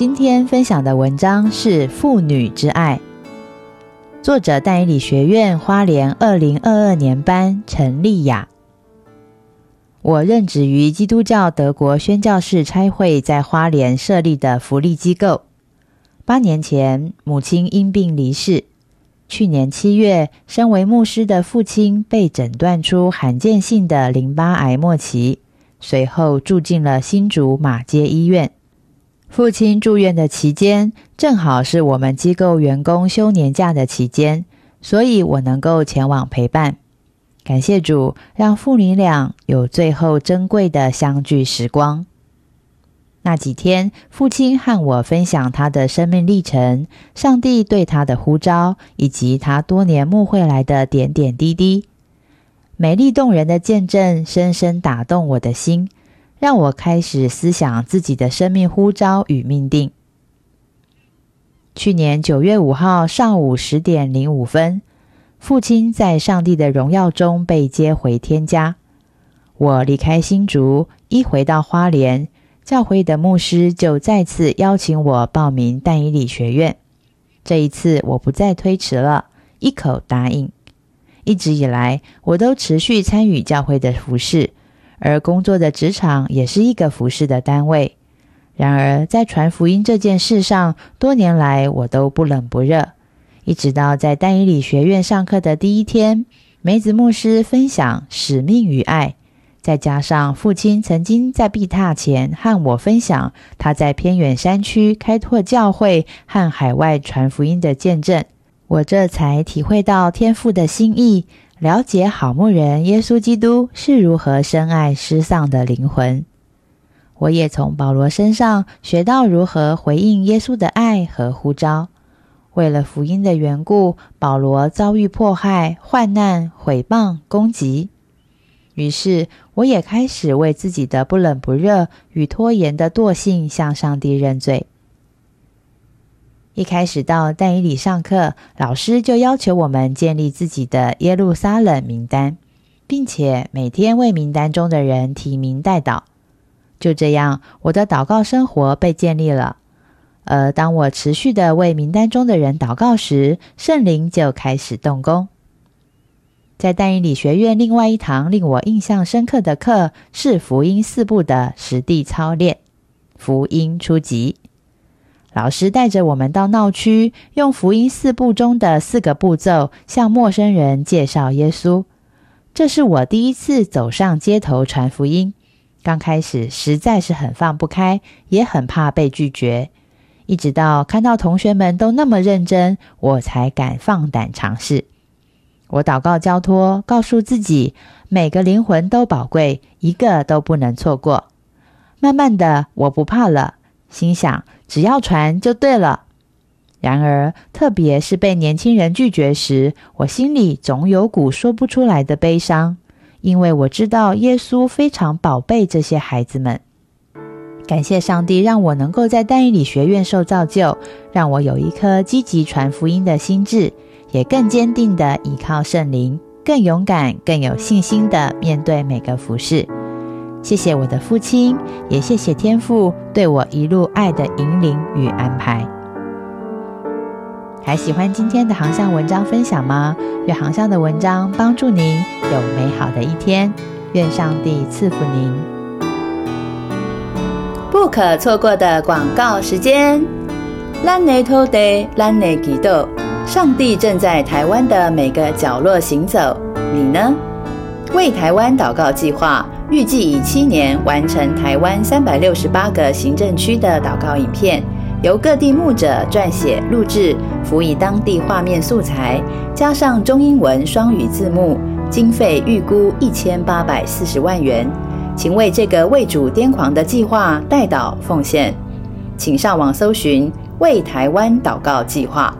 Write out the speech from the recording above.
今天分享的文章是《妇女之爱》，作者淡理学院花莲二零二二年班陈丽雅。我任职于基督教德国宣教士差会在花莲设立的福利机构。八年前，母亲因病离世。去年七月，身为牧师的父亲被诊断出罕见性的淋巴癌末期，随后住进了新竹马街医院。父亲住院的期间，正好是我们机构员工休年假的期间，所以我能够前往陪伴。感谢主，让父女俩有最后珍贵的相聚时光。那几天，父亲和我分享他的生命历程、上帝对他的呼召，以及他多年牧会来的点点滴滴，美丽动人的见证，深深打动我的心。让我开始思想自己的生命呼召与命定。去年九月五号上午十点零五分，父亲在上帝的荣耀中被接回天家。我离开新竹，一回到花莲，教会的牧师就再次邀请我报名淡以理学院。这一次，我不再推迟了，一口答应。一直以来，我都持续参与教会的服饰。而工作的职场也是一个服侍的单位。然而，在传福音这件事上，多年来我都不冷不热。一直到在丹尼理学院上课的第一天，梅子牧师分享使命与爱，再加上父亲曾经在毕榻前和我分享他在偏远山区开拓教会和海外传福音的见证，我这才体会到天父的心意。了解好牧人耶稣基督是如何深爱失丧的灵魂，我也从保罗身上学到如何回应耶稣的爱和呼召。为了福音的缘故，保罗遭遇迫害、患难、毁谤、攻击。于是，我也开始为自己的不冷不热与拖延的惰性向上帝认罪。一开始到但以里上课，老师就要求我们建立自己的耶路撒冷名单，并且每天为名单中的人提名代祷。就这样，我的祷告生活被建立了。而当我持续的为名单中的人祷告时，圣灵就开始动工。在但以理学院另外一堂令我印象深刻的课是福音四部的实地操练，福音初级。老师带着我们到闹区，用福音四步中的四个步骤向陌生人介绍耶稣。这是我第一次走上街头传福音，刚开始实在是很放不开，也很怕被拒绝。一直到看到同学们都那么认真，我才敢放胆尝试。我祷告交托，告诉自己每个灵魂都宝贵，一个都不能错过。慢慢的，我不怕了，心想。只要传就对了。然而，特别是被年轻人拒绝时，我心里总有股说不出来的悲伤，因为我知道耶稣非常宝贝这些孩子们。感谢上帝，让我能够在丹以理学院受造就，让我有一颗积极传福音的心智，也更坚定的依靠圣灵，更勇敢、更有信心的面对每个服饰。谢谢我的父亲，也谢谢天父对我一路爱的引领与安排。还喜欢今天的航向文章分享吗？愿航向的文章帮助您有美好的一天。愿上帝赐福您。不可错过的广告时间。Lan Ne To Day Lan Ne Gi Do，上帝正在台湾的每个角落行走，你呢？为台湾祷告计划。预计以七年完成台湾三百六十八个行政区的祷告影片，由各地牧者撰写、录制，辅以当地画面素材，加上中英文双语字幕，经费预估一千八百四十万元。请为这个为主癫狂的计划代祷奉献。请上网搜寻“为台湾祷告计划”。